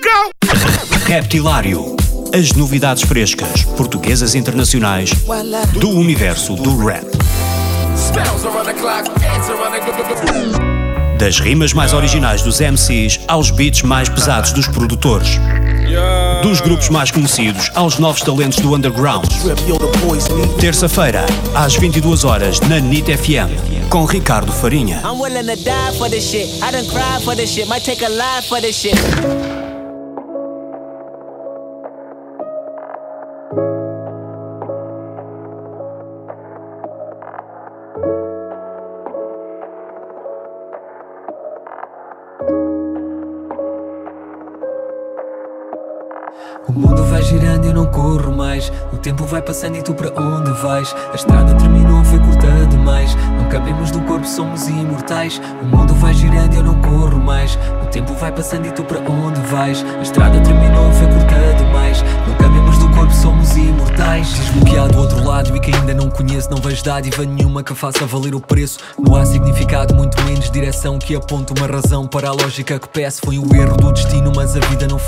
go! Reptilário. As novidades frescas, portuguesas e internacionais, do universo do rap. Das rimas mais originais dos MCs aos beats mais pesados dos produtores. Dos grupos mais conhecidos aos novos talentos do underground. Terça-feira, às 22 horas na NIT FM, com Ricardo Farinha. I'm willing to die for this shit. I done cried for this shit. Might take a life for this shit. O mundo vai girando e eu não corro mais. O tempo vai passando e tu para onde vais? A estrada terminou, foi curta demais. Não cabemos do corpo, somos imortais. O mundo vai girando e eu não corro mais. O tempo vai passando e tu para onde vais? A estrada terminou, foi curta lado e que ainda não conheço. Não vejo dádiva nenhuma que faça valer o preço. Não há significado, muito menos direção que aponte uma razão para a lógica que peço. Foi o erro do destino, mas a vida não